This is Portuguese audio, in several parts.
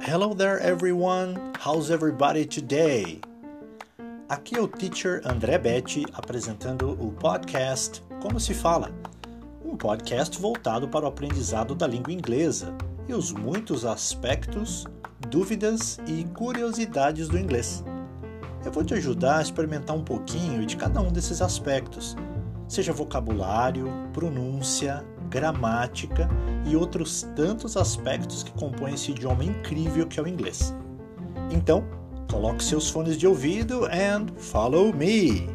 Hello there everyone, how's everybody today? Aqui é o teacher André Betti apresentando o podcast Como se fala, um podcast voltado para o aprendizado da língua inglesa e os muitos aspectos, dúvidas e curiosidades do inglês. Eu vou te ajudar a experimentar um pouquinho de cada um desses aspectos, seja vocabulário, pronúncia, gramática e outros tantos aspectos que compõem esse idioma incrível que é o inglês. Então, coloque seus fones de ouvido and follow me!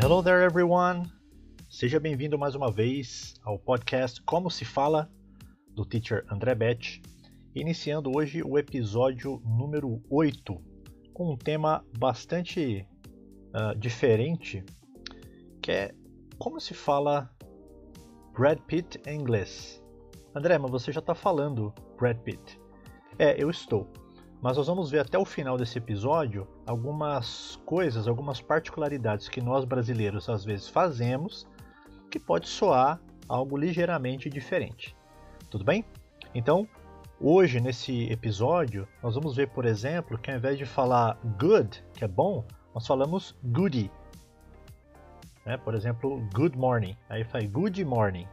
Hello there everyone! Seja bem-vindo mais uma vez ao podcast Como se fala do teacher André Betti, iniciando hoje o episódio número 8 com um tema bastante uh, diferente, que é como se fala Brad Pitt em inglês. André, mas você já está falando Brad Pitt. É, eu estou. Mas nós vamos ver até o final desse episódio algumas coisas, algumas particularidades que nós brasileiros às vezes fazemos que pode soar algo ligeiramente diferente. Tudo bem? Então, hoje nesse episódio, nós vamos ver, por exemplo, que ao invés de falar good, que é bom, nós falamos goody. Né? Por exemplo, good morning. Aí faz good morning.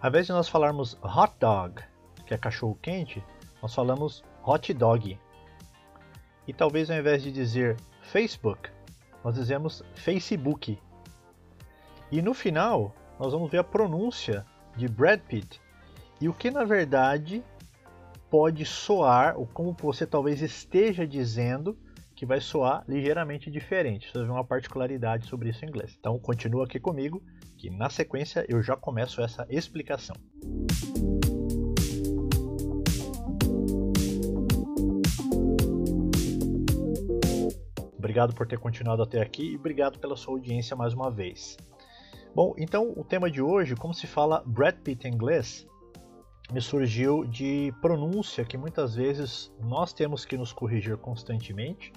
Ao invés de nós falarmos hot dog, que é cachorro quente, nós falamos hot dog. E talvez ao invés de dizer Facebook, nós dizemos Facebook. E no final, nós vamos ver a pronúncia de Brad Pitt e o que na verdade pode soar, ou como você talvez esteja dizendo, que vai soar ligeiramente diferente. Você vai ver uma particularidade sobre isso em inglês. Então continua aqui comigo, que na sequência eu já começo essa explicação. Obrigado por ter continuado até aqui e obrigado pela sua audiência mais uma vez. Bom, então o tema de hoje, como se fala Brad Pitt em inglês, me surgiu de pronúncia que muitas vezes nós temos que nos corrigir constantemente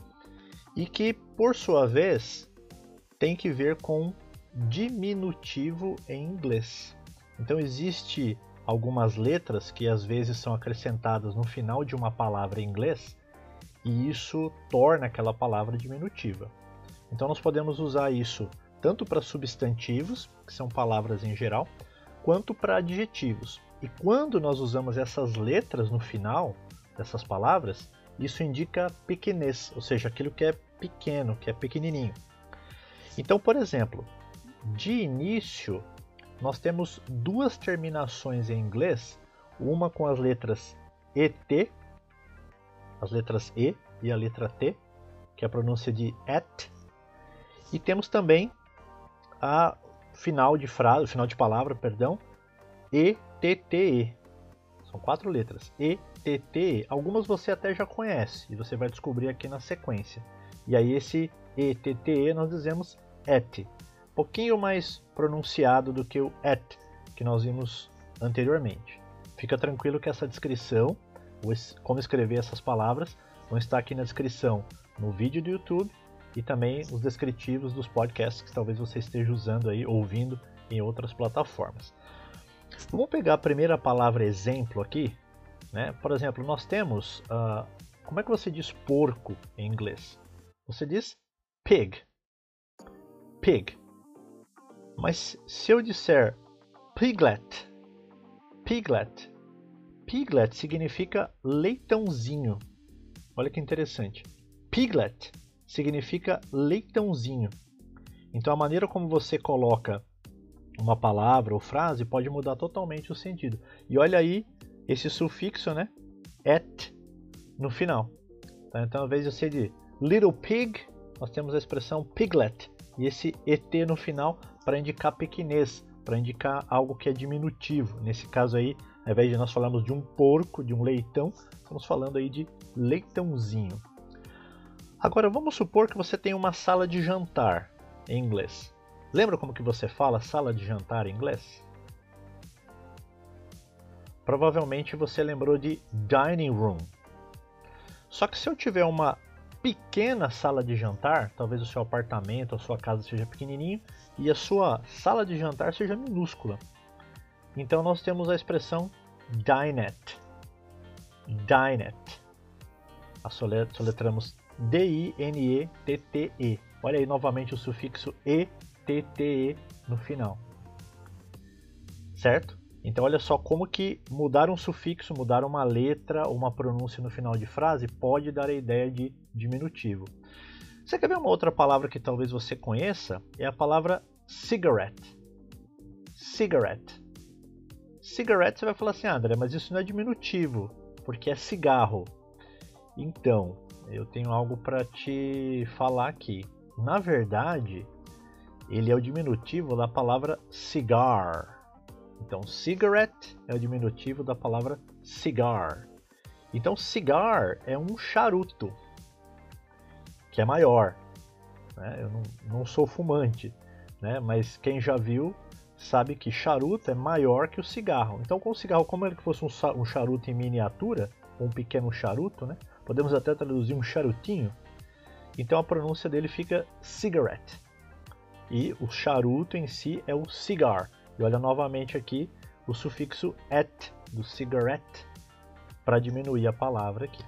e que, por sua vez, tem que ver com diminutivo em inglês. Então existe algumas letras que às vezes são acrescentadas no final de uma palavra em inglês e isso torna aquela palavra diminutiva. Então nós podemos usar isso tanto para substantivos, que são palavras em geral, quanto para adjetivos. E quando nós usamos essas letras no final dessas palavras, isso indica pequenez, ou seja, aquilo que é pequeno, que é pequenininho. Então, por exemplo, de início, nós temos duas terminações em inglês, uma com as letras ET, as letras E e a letra T, que é a pronúncia de at, e temos também a final de frase, final de palavra, perdão, ETTE. São quatro letras. ETTE. Algumas você até já conhece e você vai descobrir aqui na sequência. E aí esse ETTE nós dizemos ET. Pouquinho mais pronunciado do que o ET que nós vimos anteriormente. Fica tranquilo que essa descrição, como escrever essas palavras, vão estar aqui na descrição no vídeo do YouTube e também os descritivos dos podcasts que talvez você esteja usando aí, ouvindo em outras plataformas. Vamos pegar a primeira palavra exemplo aqui. Né? Por exemplo, nós temos. Uh, como é que você diz porco em inglês? Você diz pig. Pig. Mas se eu disser piglet, piglet, piglet significa leitãozinho. Olha que interessante. Piglet significa leitãozinho. Então a maneira como você coloca uma palavra ou frase pode mudar totalmente o sentido. E olha aí esse sufixo, né? Et no final. Tá? Então, ao invés de ser de little pig, nós temos a expressão piglet e esse et no final para indicar pequenez, para indicar algo que é diminutivo. Nesse caso aí, ao invés de nós falarmos de um porco, de um leitão, estamos falando aí de leitãozinho. Agora vamos supor que você tem uma sala de jantar em inglês. Lembra como que você fala sala de jantar em inglês? Provavelmente você lembrou de dining room. Só que se eu tiver uma pequena sala de jantar, talvez o seu apartamento, a sua casa seja pequenininho e a sua sala de jantar seja minúscula. Então nós temos a expressão dinette. Dinette. A soletramos D-I-N-E-T-T-E. Olha aí novamente o sufixo E-T-T-E no final. Certo? Então olha só como que mudar um sufixo, mudar uma letra, uma pronúncia no final de frase pode dar a ideia de diminutivo. Você quer ver uma outra palavra que talvez você conheça? É a palavra cigarette. Cigarette. Cigarette você vai falar assim, ah, André, mas isso não é diminutivo, porque é cigarro. Então, eu tenho algo para te falar aqui. Na verdade, ele é o diminutivo da palavra cigar. Então, cigarette é o diminutivo da palavra cigar. Então, cigar é um charuto, que é maior. Né? Eu não, não sou fumante, né? mas quem já viu sabe que charuto é maior que o cigarro. Então, com o cigarro, como ele fosse um charuto em miniatura, um pequeno charuto, né? Podemos até traduzir um charutinho, então a pronúncia dele fica cigarette. E o charuto em si é o cigar. E olha novamente aqui o sufixo et do cigarette para diminuir a palavra aqui.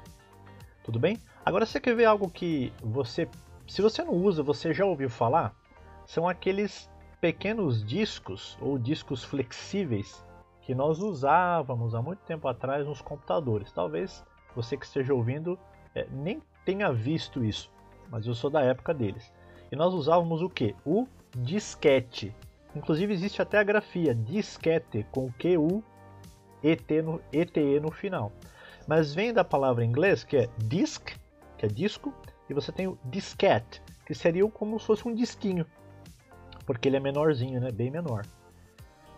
Tudo bem? Agora você quer ver algo que você, se você não usa, você já ouviu falar? São aqueles pequenos discos ou discos flexíveis que nós usávamos há muito tempo atrás nos computadores. Talvez você que esteja ouvindo é, nem tenha visto isso, mas eu sou da época deles. E nós usávamos o que? O disquete. Inclusive existe até a grafia disquete com Q-U ET no, ETE no final. Mas vem da palavra em inglês que é disc, que é disco, e você tem o disquete, que seria como se fosse um disquinho, porque ele é menorzinho, né? bem menor.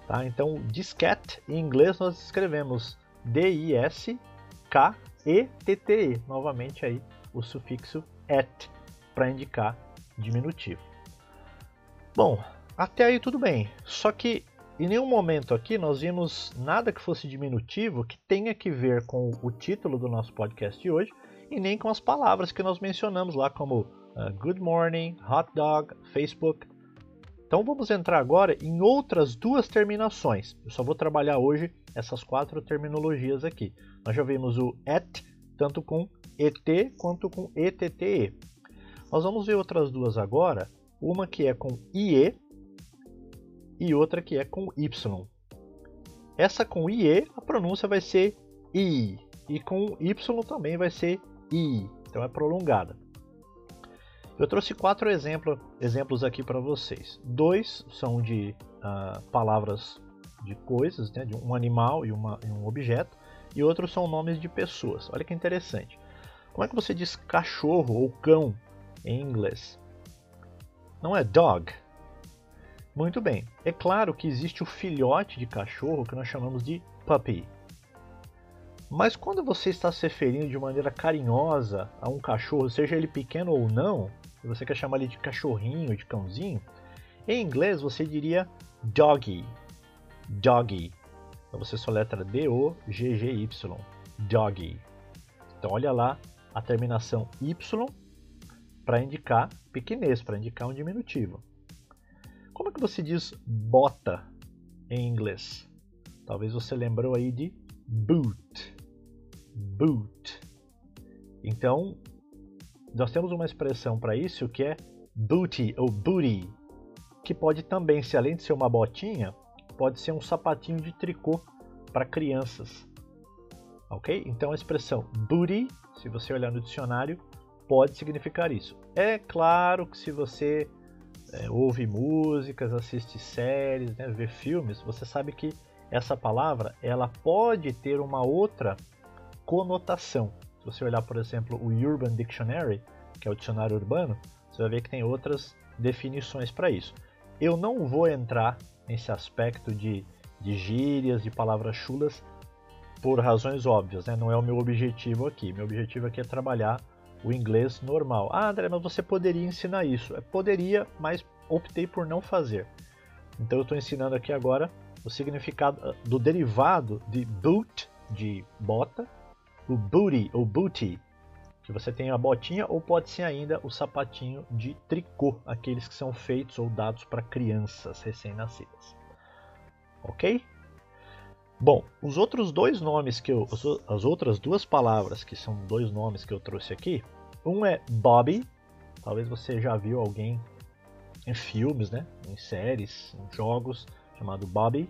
Tá? Então, disquete em inglês nós escrevemos D-I-S-K-E-T-T-E, -E, novamente aí o sufixo et para indicar diminutivo. Bom, até aí tudo bem. Só que em nenhum momento aqui nós vimos nada que fosse diminutivo que tenha que ver com o título do nosso podcast de hoje e nem com as palavras que nós mencionamos lá, como uh, good morning, hot dog, Facebook. Então vamos entrar agora em outras duas terminações. Eu só vou trabalhar hoje essas quatro terminologias aqui. Nós já vimos o et, tanto com et quanto comette. Nós vamos ver outras duas agora. Uma que é com ie, e outra que é com Y. Essa com IE, a pronúncia vai ser I, e com Y também vai ser I, então é prolongada. Eu trouxe quatro exemplo, exemplos aqui para vocês. Dois são de uh, palavras de coisas, né, de um animal e, uma, e um objeto, e outros são nomes de pessoas. Olha que interessante. Como é que você diz cachorro ou cão em inglês? Não é dog, muito bem. É claro que existe o filhote de cachorro que nós chamamos de puppy. Mas quando você está se referindo de maneira carinhosa a um cachorro, seja ele pequeno ou não, e você quer chamar ele de cachorrinho, de cãozinho, em inglês você diria doggy. Doggy. Então você soletra D-O-G-G-Y. Doggy. Então olha lá a terminação Y para indicar pequenez, para indicar um diminutivo. Como é que você diz bota em inglês? Talvez você lembrou aí de boot. Boot. Então, nós temos uma expressão para isso que é booty ou booty, que pode também, se além de ser uma botinha, pode ser um sapatinho de tricô para crianças. Ok? Então a expressão booty, se você olhar no dicionário, pode significar isso. É claro que se você é, ouve músicas, assiste séries, né, vê filmes, você sabe que essa palavra ela pode ter uma outra conotação. Se você olhar, por exemplo, o Urban Dictionary, que é o dicionário urbano, você vai ver que tem outras definições para isso. Eu não vou entrar nesse aspecto de, de gírias, de palavras chulas, por razões óbvias, né? não é o meu objetivo aqui. Meu objetivo aqui é trabalhar o inglês normal. Ah, André, mas você poderia ensinar isso. É, poderia, mas optei por não fazer. Então eu estou ensinando aqui agora o significado ah, do derivado de boot, de bota, o booty ou booty, que você tem a botinha ou pode ser ainda o sapatinho de tricô, aqueles que são feitos ou dados para crianças recém-nascidas. Ok? Bom, os outros dois nomes que eu. As outras duas palavras que são dois nomes que eu trouxe aqui. Um é Bobby. Talvez você já viu alguém em filmes, né? Em séries, em jogos, chamado Bobby.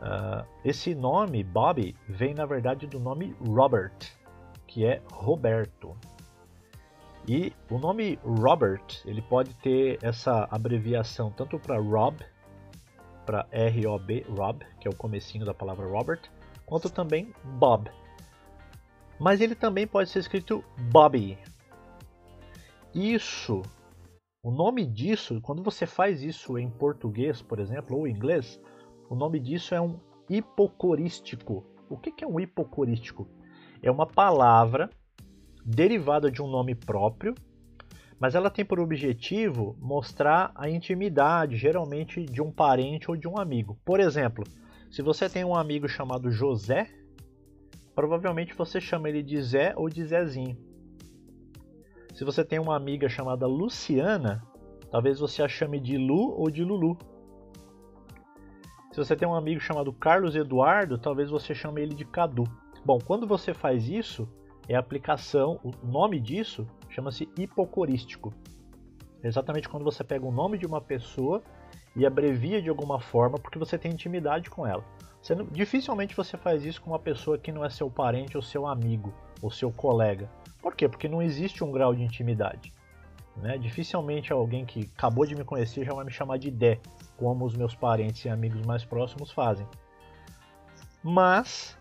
Uh, esse nome, Bobby, vem na verdade do nome Robert, que é Roberto. E o nome Robert, ele pode ter essa abreviação tanto para Rob para R-O-B, Rob, que é o comecinho da palavra Robert, quanto também Bob. Mas ele também pode ser escrito Bobby. Isso, o nome disso, quando você faz isso em português, por exemplo, ou inglês, o nome disso é um hipocorístico. O que é um hipocorístico? É uma palavra derivada de um nome próprio mas ela tem por objetivo mostrar a intimidade, geralmente de um parente ou de um amigo. Por exemplo, se você tem um amigo chamado José, provavelmente você chama ele de Zé ou de Zezinho. Se você tem uma amiga chamada Luciana, talvez você a chame de Lu ou de Lulu. Se você tem um amigo chamado Carlos Eduardo, talvez você chame ele de Cadu. Bom, quando você faz isso, é a aplicação, o nome disso chama-se hipocorístico. É exatamente quando você pega o nome de uma pessoa e abrevia de alguma forma porque você tem intimidade com ela. Você dificilmente você faz isso com uma pessoa que não é seu parente ou seu amigo ou seu colega. Por quê? Porque não existe um grau de intimidade. Né? Dificilmente alguém que acabou de me conhecer já vai me chamar de Dé, como os meus parentes e amigos mais próximos fazem. Mas,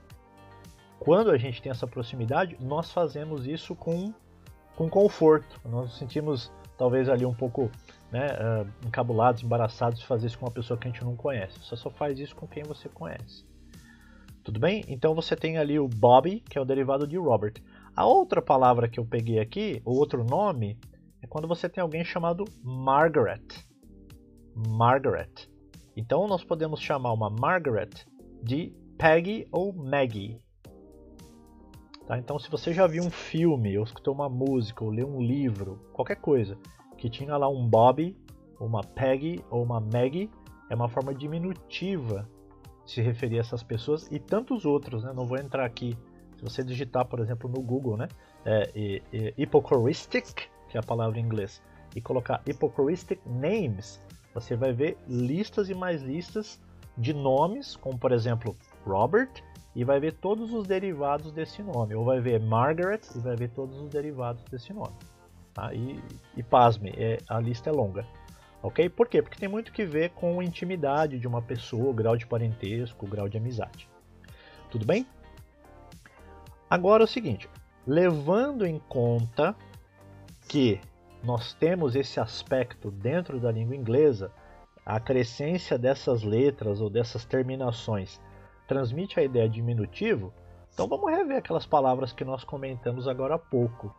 quando a gente tem essa proximidade, nós fazemos isso com com conforto. Nós nos sentimos talvez ali um pouco né, uh, encabulados, embaraçados de fazer isso com uma pessoa que a gente não conhece. Você só faz isso com quem você conhece. Tudo bem? Então você tem ali o Bobby, que é o derivado de Robert. A outra palavra que eu peguei aqui, o outro nome, é quando você tem alguém chamado Margaret. Margaret. Então nós podemos chamar uma Margaret de Peggy ou Maggie. Tá? Então, se você já viu um filme, ou escutou uma música, ou leu um livro, qualquer coisa, que tinha lá um Bob, uma Peggy ou uma Maggie, é uma forma diminutiva de se referir a essas pessoas e tantos outros. Né? Não vou entrar aqui. Se você digitar, por exemplo, no Google, né? É, que é a palavra em inglês, e colocar hypocoristic names, você vai ver listas e mais listas de nomes, como por exemplo Robert, e vai ver todos os derivados desse nome. Ou vai ver Margaret e vai ver todos os derivados desse nome. Tá? E, e pasme, é, a lista é longa. Ok? Por quê? Porque tem muito que ver com a intimidade de uma pessoa, grau de parentesco, grau de amizade. Tudo bem? Agora é o seguinte, levando em conta que nós temos esse aspecto dentro da língua inglesa, a crescência dessas letras ou dessas terminações transmite a ideia de diminutivo, então vamos rever aquelas palavras que nós comentamos agora há pouco.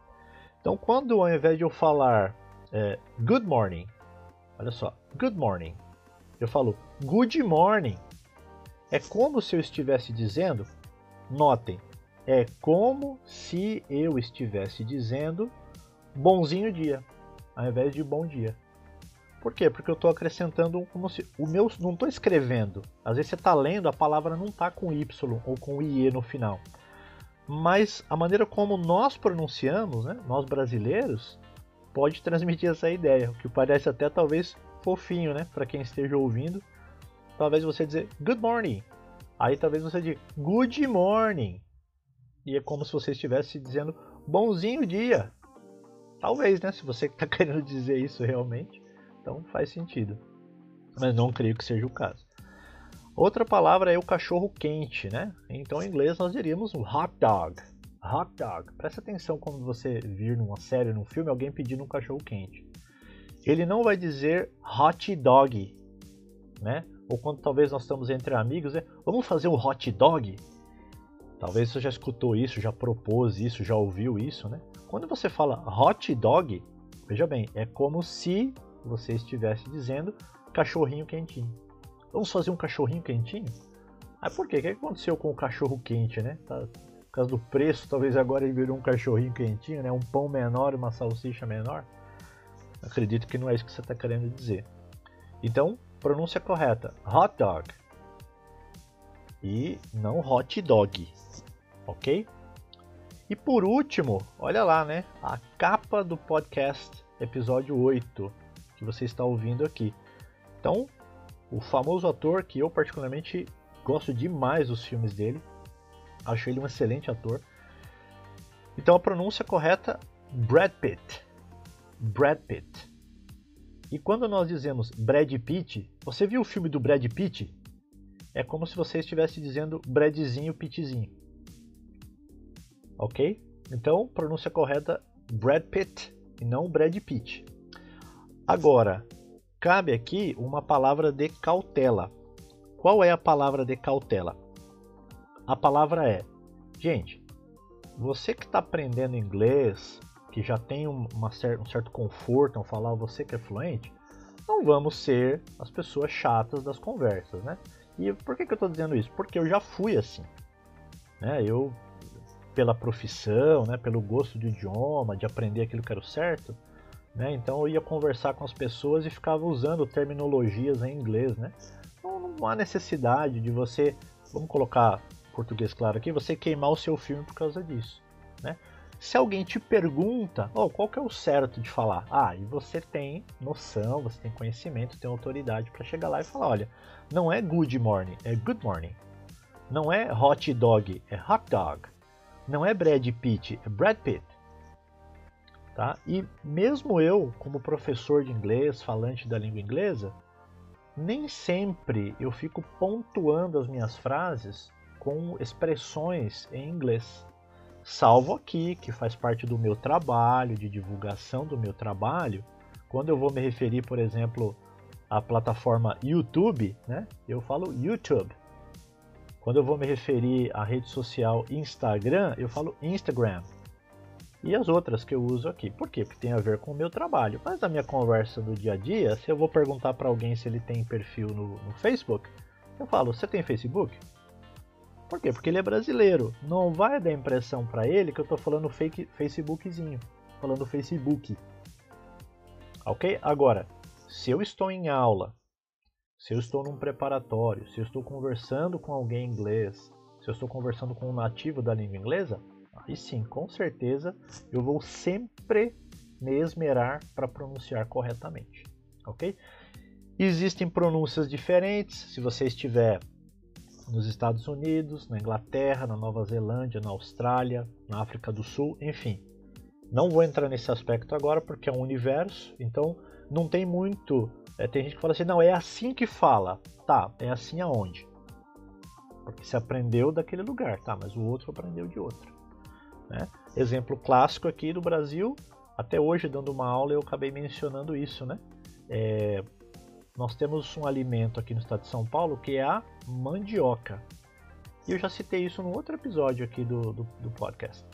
Então, quando ao invés de eu falar é, good morning, olha só, good morning, eu falo good morning, é como se eu estivesse dizendo, notem, é como se eu estivesse dizendo bonzinho dia, ao invés de bom dia. Por quê? Porque eu estou acrescentando como se. O meu. Não estou escrevendo. Às vezes você está lendo, a palavra não está com Y ou com IE no final. Mas a maneira como nós pronunciamos, né, nós brasileiros, pode transmitir essa ideia. O que parece até talvez fofinho, né? Para quem esteja ouvindo. Talvez você dizer good morning. Aí talvez você diga good morning. E é como se você estivesse dizendo bonzinho dia. Talvez, né? Se você está querendo dizer isso realmente. Então faz sentido. Mas não creio que seja o caso. Outra palavra é o cachorro quente, né? Então em inglês nós diríamos hot dog. Hot dog. Presta atenção quando você vir numa série, num filme, alguém pedindo um cachorro quente. Ele não vai dizer hot dog, né? Ou quando talvez nós estamos entre amigos, é, vamos fazer um hot dog? Talvez você já escutou isso, já propôs isso, já ouviu isso, né? Quando você fala hot dog, veja bem, é como se você estivesse dizendo cachorrinho quentinho. Vamos fazer um cachorrinho quentinho? Ah, por quê? O que aconteceu com o cachorro quente, né? Tá, por causa do preço, talvez agora ele virou um cachorrinho quentinho, né? Um pão menor uma salsicha menor. Acredito que não é isso que você está querendo dizer. Então, pronúncia correta: hot dog. E não hot dog. Ok? E por último, olha lá, né? A capa do podcast, episódio 8, que você está ouvindo aqui. Então, o famoso ator que eu particularmente gosto demais dos filmes dele, acho ele um excelente ator. Então a pronúncia correta Brad Pitt. Brad Pitt. E quando nós dizemos Brad Pitt, você viu o filme do Brad Pitt? É como se você estivesse dizendo Bradzinho Pittzinho. Ok? Então, pronúncia correta Brad Pitt e não Brad Pitt. Agora, cabe aqui uma palavra de cautela. Qual é a palavra de cautela? A palavra é, gente, você que está aprendendo inglês, que já tem uma, um certo conforto ao falar, você que é fluente, não vamos ser as pessoas chatas das conversas, né? E por que, que eu estou dizendo isso? Porque eu já fui assim. Né? Eu, pela profissão, né, pelo gosto do idioma, de aprender aquilo que era o certo, né? Então eu ia conversar com as pessoas e ficava usando terminologias em inglês, né? Então não há necessidade de você, vamos colocar português claro aqui, você queimar o seu filme por causa disso, né? Se alguém te pergunta, oh, qual que é o certo de falar? Ah, e você tem noção, você tem conhecimento, tem autoridade para chegar lá e falar, olha, não é good morning, é good morning. Não é hot dog, é hot dog. Não é Brad Pitt, é Brad Pitt. Tá? E mesmo eu, como professor de inglês, falante da língua inglesa, nem sempre eu fico pontuando as minhas frases com expressões em inglês. Salvo aqui, que faz parte do meu trabalho, de divulgação do meu trabalho, quando eu vou me referir, por exemplo, à plataforma YouTube, né, eu falo YouTube. Quando eu vou me referir à rede social Instagram, eu falo Instagram e as outras que eu uso aqui. Por quê? Porque tem a ver com o meu trabalho. Mas na minha conversa do dia a dia, se eu vou perguntar para alguém se ele tem perfil no, no, Facebook, eu falo: Você tem Facebook? Por quê? Porque ele é brasileiro. Não vai dar impressão para ele que eu estou falando fake Facebookzinho, falando Facebook. Ok? Agora, se eu estou em aula, se eu estou num preparatório, se eu estou conversando com alguém inglês, se eu estou conversando com um nativo da língua inglesa, Aí sim, com certeza eu vou sempre me esmerar para pronunciar corretamente, ok? Existem pronúncias diferentes. Se você estiver nos Estados Unidos, na Inglaterra, na Nova Zelândia, na Austrália, na África do Sul, enfim. Não vou entrar nesse aspecto agora porque é um universo, então não tem muito. É, tem gente que fala assim, não, é assim que fala. Tá, é assim aonde? Porque se aprendeu daquele lugar, tá, mas o outro aprendeu de outro. Né? Exemplo clássico aqui do Brasil, até hoje dando uma aula eu acabei mencionando isso. Né? É, nós temos um alimento aqui no estado de São Paulo que é a mandioca. E eu já citei isso no outro episódio aqui do, do, do podcast.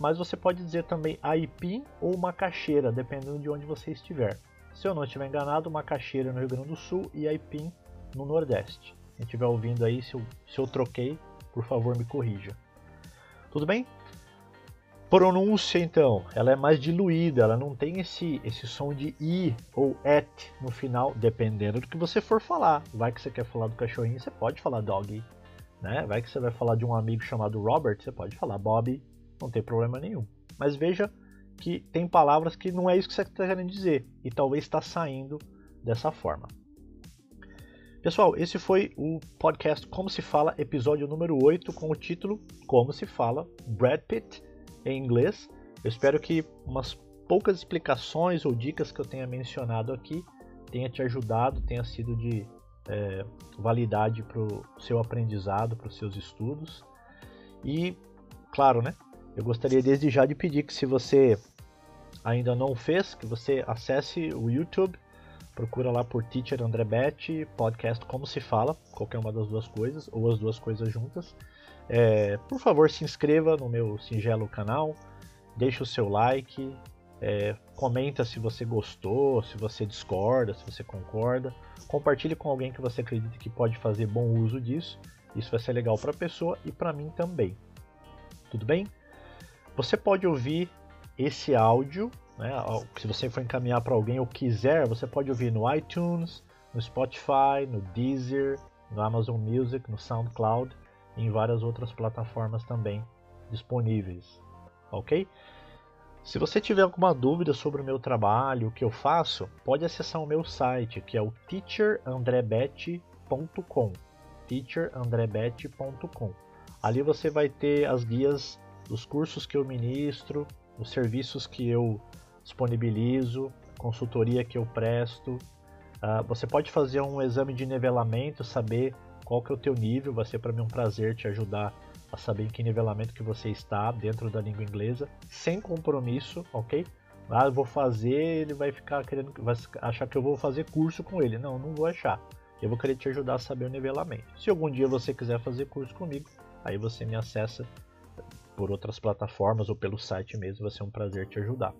Mas você pode dizer também aipim ou macaxeira, dependendo de onde você estiver. Se eu não estiver enganado, macaxeira no Rio Grande do Sul e aipim no Nordeste. Quem estiver ouvindo aí, se eu, se eu troquei, por favor me corrija. Tudo bem? Pronúncia, então, ela é mais diluída, ela não tem esse, esse som de i ou et no final, dependendo do que você for falar. Vai que você quer falar do cachorrinho, você pode falar dog. Né? Vai que você vai falar de um amigo chamado Robert, você pode falar Bob, não tem problema nenhum. Mas veja que tem palavras que não é isso que você está querendo dizer, e talvez está saindo dessa forma. Pessoal, esse foi o podcast Como se fala, episódio número 8, com o título Como se fala Brad Pitt em inglês. Eu espero que umas poucas explicações ou dicas que eu tenha mencionado aqui tenha te ajudado, tenha sido de é, validade para o seu aprendizado, para os seus estudos. E, claro, né? Eu gostaria desde já de pedir que se você ainda não fez, que você acesse o YouTube, procura lá por Teacher André Bet, podcast Como Se Fala, qualquer uma das duas coisas, ou as duas coisas juntas. É, por favor, se inscreva no meu singelo canal, deixe o seu like, É, comenta se você gostou, se você discorda, se você concorda. Compartilhe com alguém que você acredita que pode fazer bom uso disso. Isso vai ser legal para a pessoa e para mim também. Tudo bem? Você pode ouvir esse áudio, né, se você for encaminhar para alguém ou quiser, você pode ouvir no iTunes, no Spotify, no Deezer, no Amazon Music, no SoundCloud em várias outras plataformas também disponíveis. Ok? Se você tiver alguma dúvida sobre o meu trabalho, o que eu faço, pode acessar o meu site, que é o teacherandrebete.com. teacherandrebete.com. Ali você vai ter as guias dos cursos que eu ministro, os serviços que eu disponibilizo, consultoria que eu presto. Uh, você pode fazer um exame de nivelamento, saber qual que é o teu nível, vai ser para mim um prazer te ajudar a saber em que nivelamento que você está dentro da língua inglesa, sem compromisso, ok? Ah, eu vou fazer, ele vai ficar querendo, vai achar que eu vou fazer curso com ele. Não, não vou achar. Eu vou querer te ajudar a saber o nivelamento. Se algum dia você quiser fazer curso comigo, aí você me acessa por outras plataformas ou pelo site mesmo, vai ser um prazer te ajudar.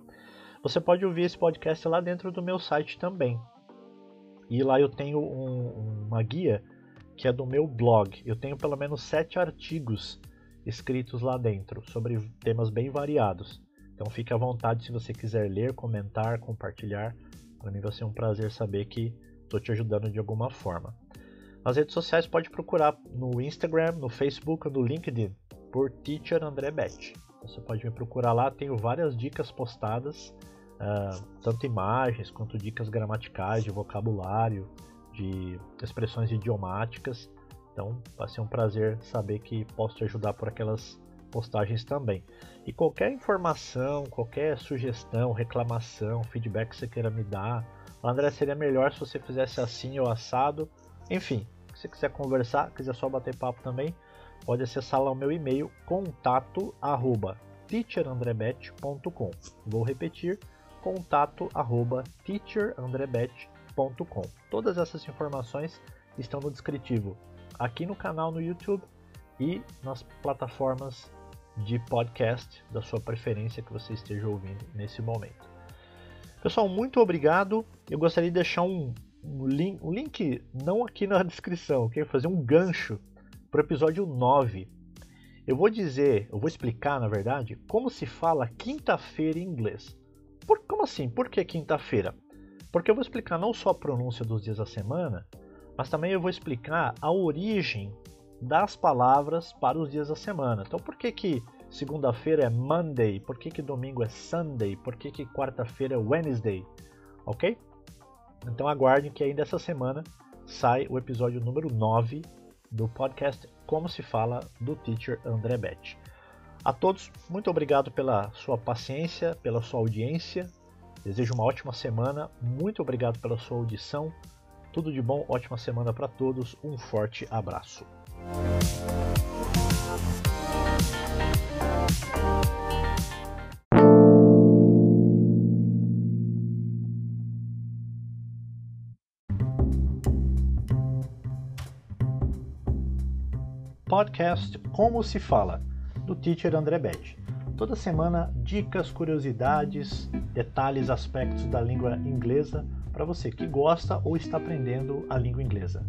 Você pode ouvir esse podcast lá dentro do meu site também. E lá eu tenho um, uma guia que é do meu blog. Eu tenho pelo menos sete artigos escritos lá dentro sobre temas bem variados. Então fique à vontade se você quiser ler, comentar, compartilhar. Para mim vai ser um prazer saber que estou te ajudando de alguma forma. Nas redes sociais pode procurar no Instagram, no Facebook, no LinkedIn por Teacher André Bet. Você pode me procurar lá, tenho várias dicas postadas, uh, tanto imagens quanto dicas gramaticais, de vocabulário, de expressões idiomáticas. Então vai ser um prazer saber que posso te ajudar por aquelas postagens também. E qualquer informação, qualquer sugestão, reclamação, feedback que você queira me dar, André, seria melhor se você fizesse assim ou assado. Enfim, se quiser conversar, quiser só bater papo também, pode acessar lá o meu e-mail contato teacherandrebet.com. Vou repetir, contato teacherandrebet.com Todas essas informações estão no descritivo aqui no canal no YouTube e nas plataformas de podcast da sua preferência que você esteja ouvindo nesse momento. Pessoal, muito obrigado. Eu gostaria de deixar um, um, link, um link, não aqui na descrição, ok? Fazer um gancho para o episódio 9. Eu vou dizer, eu vou explicar, na verdade, como se fala quinta-feira em inglês. Por, como assim? Por que quinta-feira? Porque eu vou explicar não só a pronúncia dos dias da semana, mas também eu vou explicar a origem das palavras para os dias da semana. Então, por que que segunda-feira é Monday? Por que que domingo é Sunday? Por que que quarta-feira é Wednesday? Ok? Então aguardem que ainda essa semana sai o episódio número 9 do podcast Como se fala do Teacher André Bet. A todos, muito obrigado pela sua paciência, pela sua audiência. Desejo uma ótima semana, muito obrigado pela sua audição. Tudo de bom, ótima semana para todos, um forte abraço. Podcast Como se fala, do Teacher André Bede. Toda semana, dicas, curiosidades, detalhes, aspectos da língua inglesa para você que gosta ou está aprendendo a língua inglesa.